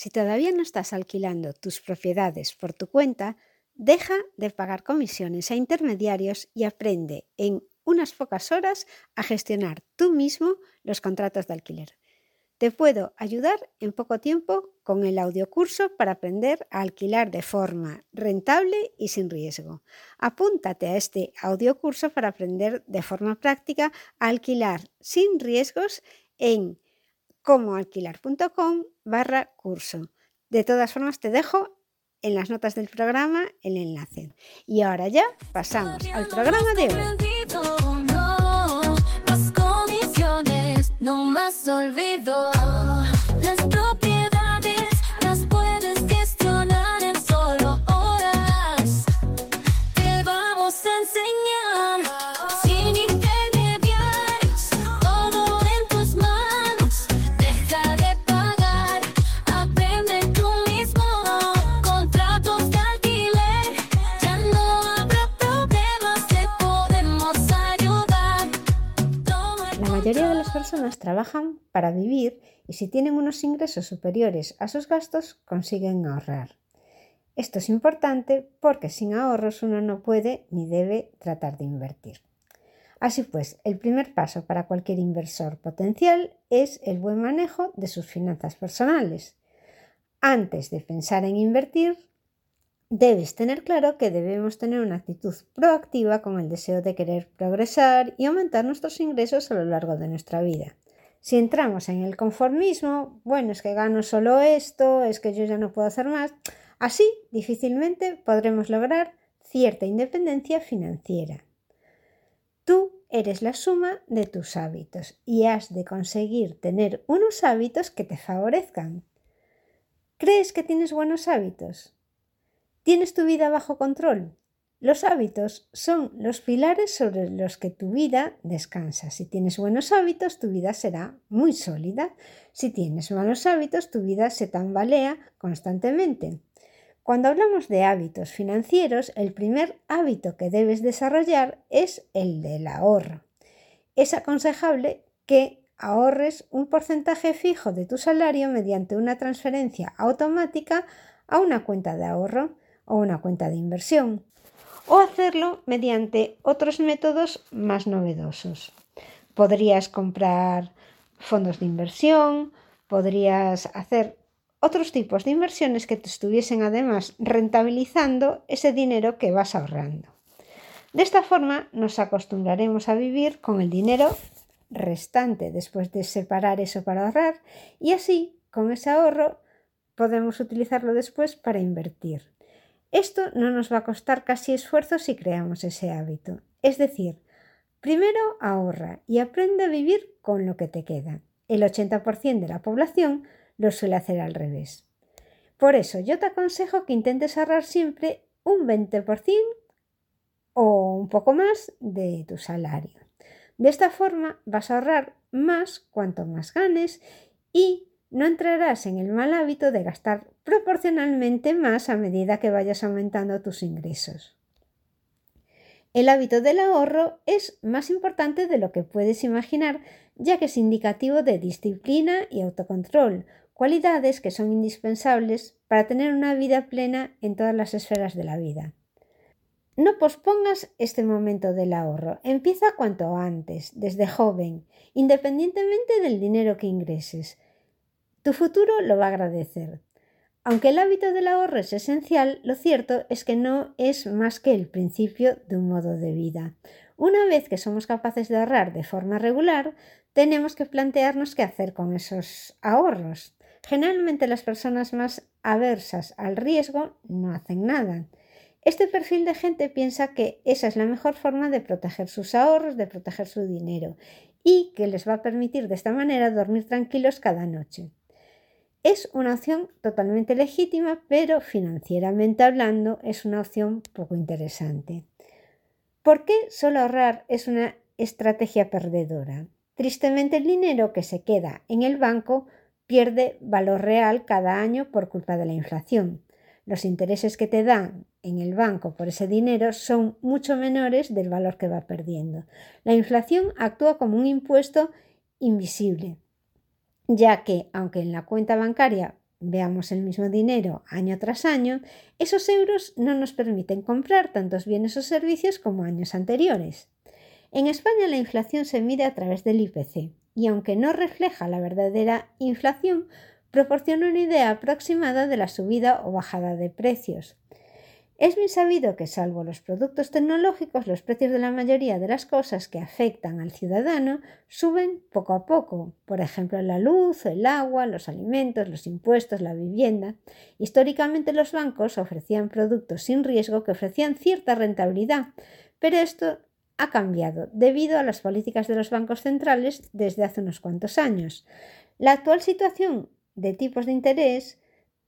Si todavía no estás alquilando tus propiedades por tu cuenta, deja de pagar comisiones a intermediarios y aprende en unas pocas horas a gestionar tú mismo los contratos de alquiler. Te puedo ayudar en poco tiempo con el audiocurso para aprender a alquilar de forma rentable y sin riesgo. Apúntate a este audiocurso para aprender de forma práctica a alquilar sin riesgos en comoalquilar.com barra curso. De todas formas, te dejo en las notas del programa el enlace. Y ahora ya pasamos al programa de hoy. Trabajan para vivir y si tienen unos ingresos superiores a sus gastos consiguen ahorrar. Esto es importante porque sin ahorros uno no puede ni debe tratar de invertir. Así pues, el primer paso para cualquier inversor potencial es el buen manejo de sus finanzas personales. Antes de pensar en invertir, debes tener claro que debemos tener una actitud proactiva con el deseo de querer progresar y aumentar nuestros ingresos a lo largo de nuestra vida. Si entramos en el conformismo, bueno, es que gano solo esto, es que yo ya no puedo hacer más, así difícilmente podremos lograr cierta independencia financiera. Tú eres la suma de tus hábitos y has de conseguir tener unos hábitos que te favorezcan. ¿Crees que tienes buenos hábitos? ¿Tienes tu vida bajo control? Los hábitos son los pilares sobre los que tu vida descansa. Si tienes buenos hábitos, tu vida será muy sólida. Si tienes malos hábitos, tu vida se tambalea constantemente. Cuando hablamos de hábitos financieros, el primer hábito que debes desarrollar es el del ahorro. Es aconsejable que ahorres un porcentaje fijo de tu salario mediante una transferencia automática a una cuenta de ahorro o una cuenta de inversión o hacerlo mediante otros métodos más novedosos. Podrías comprar fondos de inversión, podrías hacer otros tipos de inversiones que te estuviesen además rentabilizando ese dinero que vas ahorrando. De esta forma nos acostumbraremos a vivir con el dinero restante después de separar eso para ahorrar y así con ese ahorro podemos utilizarlo después para invertir. Esto no nos va a costar casi esfuerzo si creamos ese hábito. Es decir, primero ahorra y aprende a vivir con lo que te queda. El 80% de la población lo suele hacer al revés. Por eso yo te aconsejo que intentes ahorrar siempre un 20% o un poco más de tu salario. De esta forma vas a ahorrar más cuanto más ganes y no entrarás en el mal hábito de gastar proporcionalmente más a medida que vayas aumentando tus ingresos. El hábito del ahorro es más importante de lo que puedes imaginar, ya que es indicativo de disciplina y autocontrol, cualidades que son indispensables para tener una vida plena en todas las esferas de la vida. No pospongas este momento del ahorro, empieza cuanto antes, desde joven, independientemente del dinero que ingreses. Tu futuro lo va a agradecer. Aunque el hábito del ahorro es esencial, lo cierto es que no es más que el principio de un modo de vida. Una vez que somos capaces de ahorrar de forma regular, tenemos que plantearnos qué hacer con esos ahorros. Generalmente las personas más aversas al riesgo no hacen nada. Este perfil de gente piensa que esa es la mejor forma de proteger sus ahorros, de proteger su dinero y que les va a permitir de esta manera dormir tranquilos cada noche. Es una opción totalmente legítima, pero financieramente hablando es una opción poco interesante. ¿Por qué solo ahorrar es una estrategia perdedora? Tristemente el dinero que se queda en el banco pierde valor real cada año por culpa de la inflación. Los intereses que te dan en el banco por ese dinero son mucho menores del valor que va perdiendo. La inflación actúa como un impuesto invisible ya que, aunque en la cuenta bancaria veamos el mismo dinero año tras año, esos euros no nos permiten comprar tantos bienes o servicios como años anteriores. En España la inflación se mide a través del IPC y aunque no refleja la verdadera inflación, proporciona una idea aproximada de la subida o bajada de precios. Es bien sabido que, salvo los productos tecnológicos, los precios de la mayoría de las cosas que afectan al ciudadano suben poco a poco. Por ejemplo, la luz, el agua, los alimentos, los impuestos, la vivienda. Históricamente los bancos ofrecían productos sin riesgo que ofrecían cierta rentabilidad, pero esto ha cambiado debido a las políticas de los bancos centrales desde hace unos cuantos años. La actual situación de tipos de interés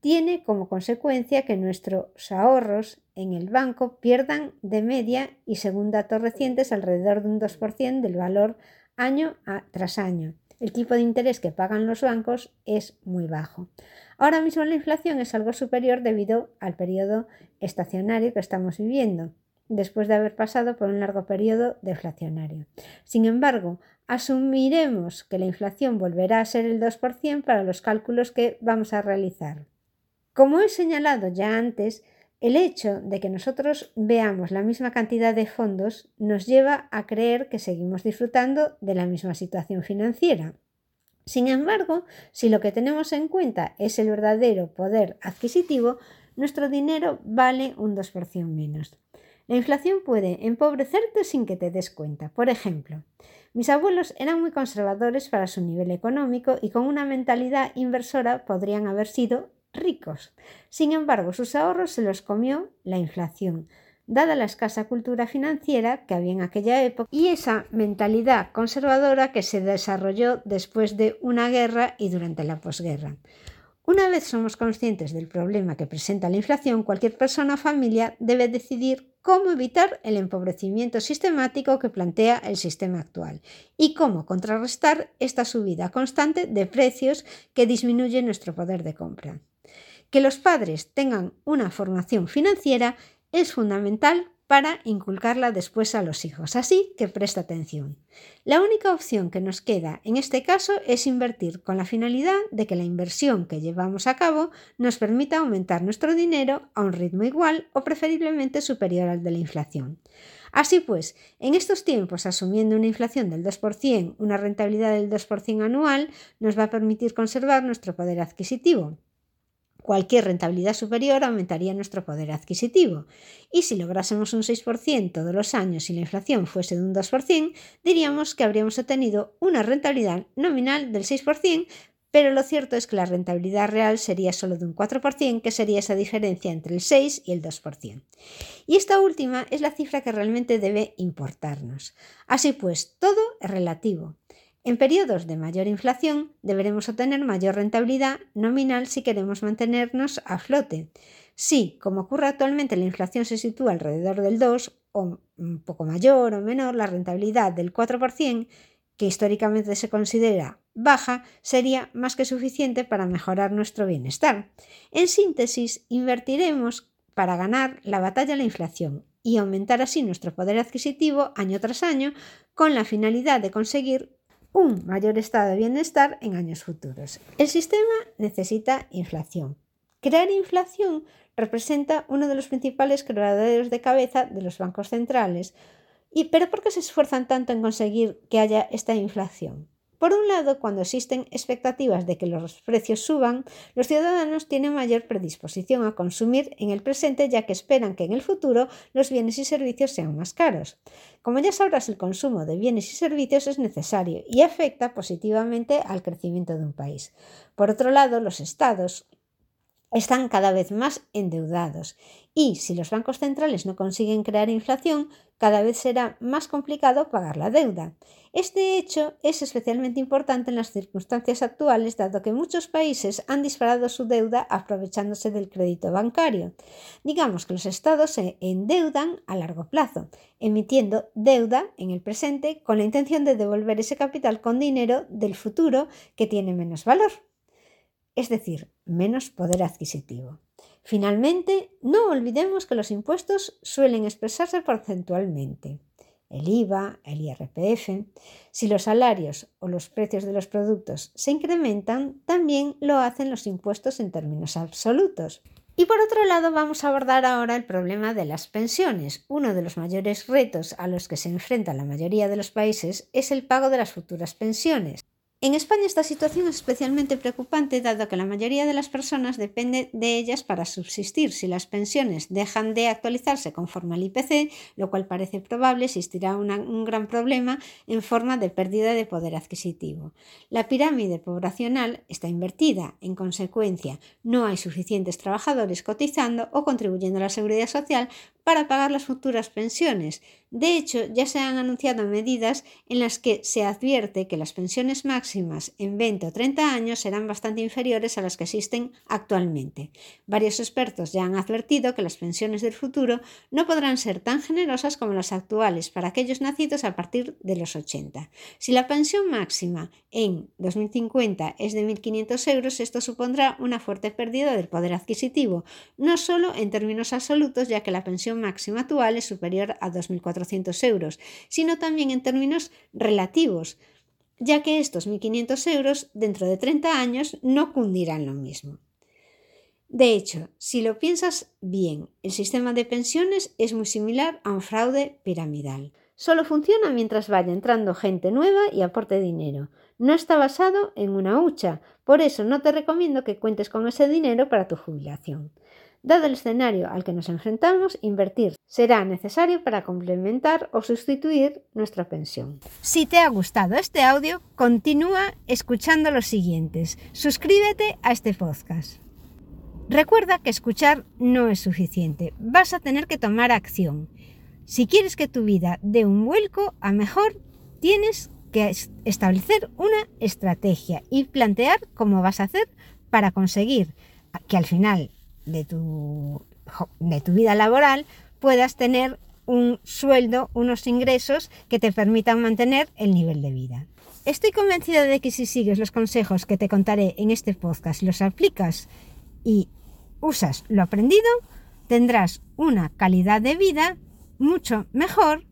tiene como consecuencia que nuestros ahorros en el banco pierdan de media y según datos recientes alrededor de un 2% del valor año tras año. El tipo de interés que pagan los bancos es muy bajo. Ahora mismo la inflación es algo superior debido al periodo estacionario que estamos viviendo, después de haber pasado por un largo periodo deflacionario. Sin embargo, asumiremos que la inflación volverá a ser el 2% para los cálculos que vamos a realizar. Como he señalado ya antes, el hecho de que nosotros veamos la misma cantidad de fondos nos lleva a creer que seguimos disfrutando de la misma situación financiera. Sin embargo, si lo que tenemos en cuenta es el verdadero poder adquisitivo, nuestro dinero vale un 2% menos. La inflación puede empobrecerte sin que te des cuenta. Por ejemplo, mis abuelos eran muy conservadores para su nivel económico y con una mentalidad inversora podrían haber sido ricos. Sin embargo, sus ahorros se los comió la inflación, dada la escasa cultura financiera que había en aquella época y esa mentalidad conservadora que se desarrolló después de una guerra y durante la posguerra. Una vez somos conscientes del problema que presenta la inflación, cualquier persona o familia debe decidir cómo evitar el empobrecimiento sistemático que plantea el sistema actual y cómo contrarrestar esta subida constante de precios que disminuye nuestro poder de compra. Que los padres tengan una formación financiera es fundamental para inculcarla después a los hijos. Así que presta atención. La única opción que nos queda en este caso es invertir con la finalidad de que la inversión que llevamos a cabo nos permita aumentar nuestro dinero a un ritmo igual o preferiblemente superior al de la inflación. Así pues, en estos tiempos, asumiendo una inflación del 2%, una rentabilidad del 2% anual, nos va a permitir conservar nuestro poder adquisitivo. Cualquier rentabilidad superior aumentaría nuestro poder adquisitivo. Y si lográsemos un 6% todos los años y la inflación fuese de un 2%, diríamos que habríamos obtenido una rentabilidad nominal del 6%, pero lo cierto es que la rentabilidad real sería solo de un 4%, que sería esa diferencia entre el 6 y el 2%. Y esta última es la cifra que realmente debe importarnos. Así pues, todo es relativo. En periodos de mayor inflación deberemos obtener mayor rentabilidad nominal si queremos mantenernos a flote. Si, como ocurre actualmente, la inflación se sitúa alrededor del 2 o un poco mayor o menor, la rentabilidad del 4%, que históricamente se considera baja, sería más que suficiente para mejorar nuestro bienestar. En síntesis, invertiremos para ganar la batalla a la inflación y aumentar así nuestro poder adquisitivo año tras año con la finalidad de conseguir un mayor estado de bienestar en años futuros. El sistema necesita inflación. Crear inflación representa uno de los principales creadores de cabeza de los bancos centrales. ¿Y pero por qué se esfuerzan tanto en conseguir que haya esta inflación? Por un lado, cuando existen expectativas de que los precios suban, los ciudadanos tienen mayor predisposición a consumir en el presente ya que esperan que en el futuro los bienes y servicios sean más caros. Como ya sabrás, el consumo de bienes y servicios es necesario y afecta positivamente al crecimiento de un país. Por otro lado, los estados están cada vez más endeudados y si los bancos centrales no consiguen crear inflación, cada vez será más complicado pagar la deuda. Este hecho es especialmente importante en las circunstancias actuales, dado que muchos países han disparado su deuda aprovechándose del crédito bancario. Digamos que los estados se endeudan a largo plazo, emitiendo deuda en el presente con la intención de devolver ese capital con dinero del futuro que tiene menos valor, es decir, menos poder adquisitivo. Finalmente, no olvidemos que los impuestos suelen expresarse porcentualmente. el IVA, el IRPF. Si los salarios o los precios de los productos se incrementan, también lo hacen los impuestos en términos absolutos. Y por otro lado, vamos a abordar ahora el problema de las pensiones. Uno de los mayores retos a los que se enfrenta la mayoría de los países es el pago de las futuras pensiones. En España esta situación es especialmente preocupante dado que la mayoría de las personas depende de ellas para subsistir. Si las pensiones dejan de actualizarse conforme al IPC, lo cual parece probable, existirá un gran problema en forma de pérdida de poder adquisitivo. La pirámide poblacional está invertida. En consecuencia, no hay suficientes trabajadores cotizando o contribuyendo a la seguridad social para pagar las futuras pensiones. De hecho, ya se han anunciado medidas en las que se advierte que las pensiones máximas en 20 o 30 años serán bastante inferiores a las que existen actualmente. Varios expertos ya han advertido que las pensiones del futuro no podrán ser tan generosas como las actuales para aquellos nacidos a partir de los 80. Si la pensión máxima en 2050 es de 1.500 euros, esto supondrá una fuerte pérdida del poder adquisitivo, no solo en términos absolutos, ya que la pensión máxima actual es superior a 2.400 euros, sino también en términos relativos, ya que estos 1.500 euros dentro de 30 años no cundirán lo mismo. De hecho, si lo piensas bien, el sistema de pensiones es muy similar a un fraude piramidal. Solo funciona mientras vaya entrando gente nueva y aporte dinero. No está basado en una hucha, por eso no te recomiendo que cuentes con ese dinero para tu jubilación. Dado el escenario al que nos enfrentamos, invertir será necesario para complementar o sustituir nuestra pensión. Si te ha gustado este audio, continúa escuchando los siguientes. Suscríbete a este podcast. Recuerda que escuchar no es suficiente, vas a tener que tomar acción. Si quieres que tu vida dé un vuelco a mejor, tienes que establecer una estrategia y plantear cómo vas a hacer para conseguir que al final de tu, de tu vida laboral puedas tener un sueldo, unos ingresos que te permitan mantener el nivel de vida. Estoy convencida de que si sigues los consejos que te contaré en este podcast, los aplicas y usas lo aprendido, tendrás una calidad de vida mucho mejor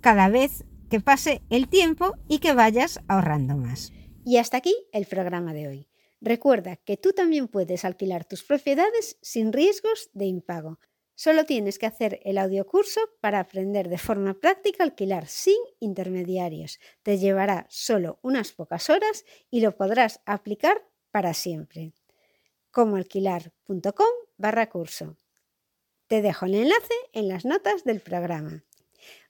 cada vez que pase el tiempo y que vayas ahorrando más. Y hasta aquí el programa de hoy. Recuerda que tú también puedes alquilar tus propiedades sin riesgos de impago. Solo tienes que hacer el audiocurso para aprender de forma práctica alquilar sin intermediarios. Te llevará solo unas pocas horas y lo podrás aplicar para siempre. Comoalquilar.com barra curso. Te dejo el enlace en las notas del programa.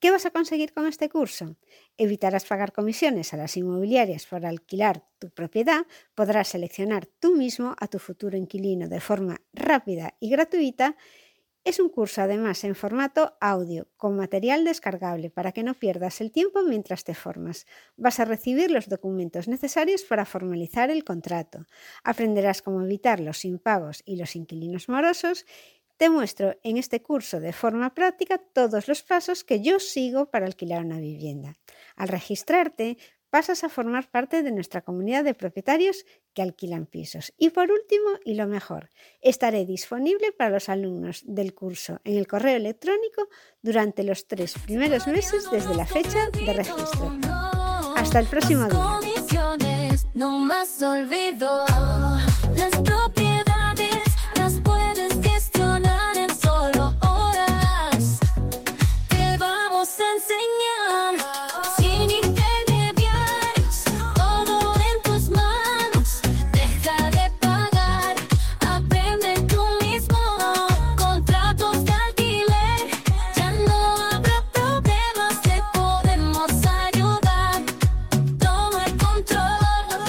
¿Qué vas a conseguir con este curso? Evitarás pagar comisiones a las inmobiliarias por alquilar tu propiedad, podrás seleccionar tú mismo a tu futuro inquilino de forma rápida y gratuita. Es un curso además en formato audio, con material descargable para que no pierdas el tiempo mientras te formas. Vas a recibir los documentos necesarios para formalizar el contrato. Aprenderás cómo evitar los impagos y los inquilinos morosos te muestro en este curso de forma práctica todos los pasos que yo sigo para alquilar una vivienda. Al registrarte, pasas a formar parte de nuestra comunidad de propietarios que alquilan pisos. Y por último, y lo mejor, estaré disponible para los alumnos del curso en el correo electrónico durante los tres primeros meses desde la fecha de registro. Hasta el próximo día.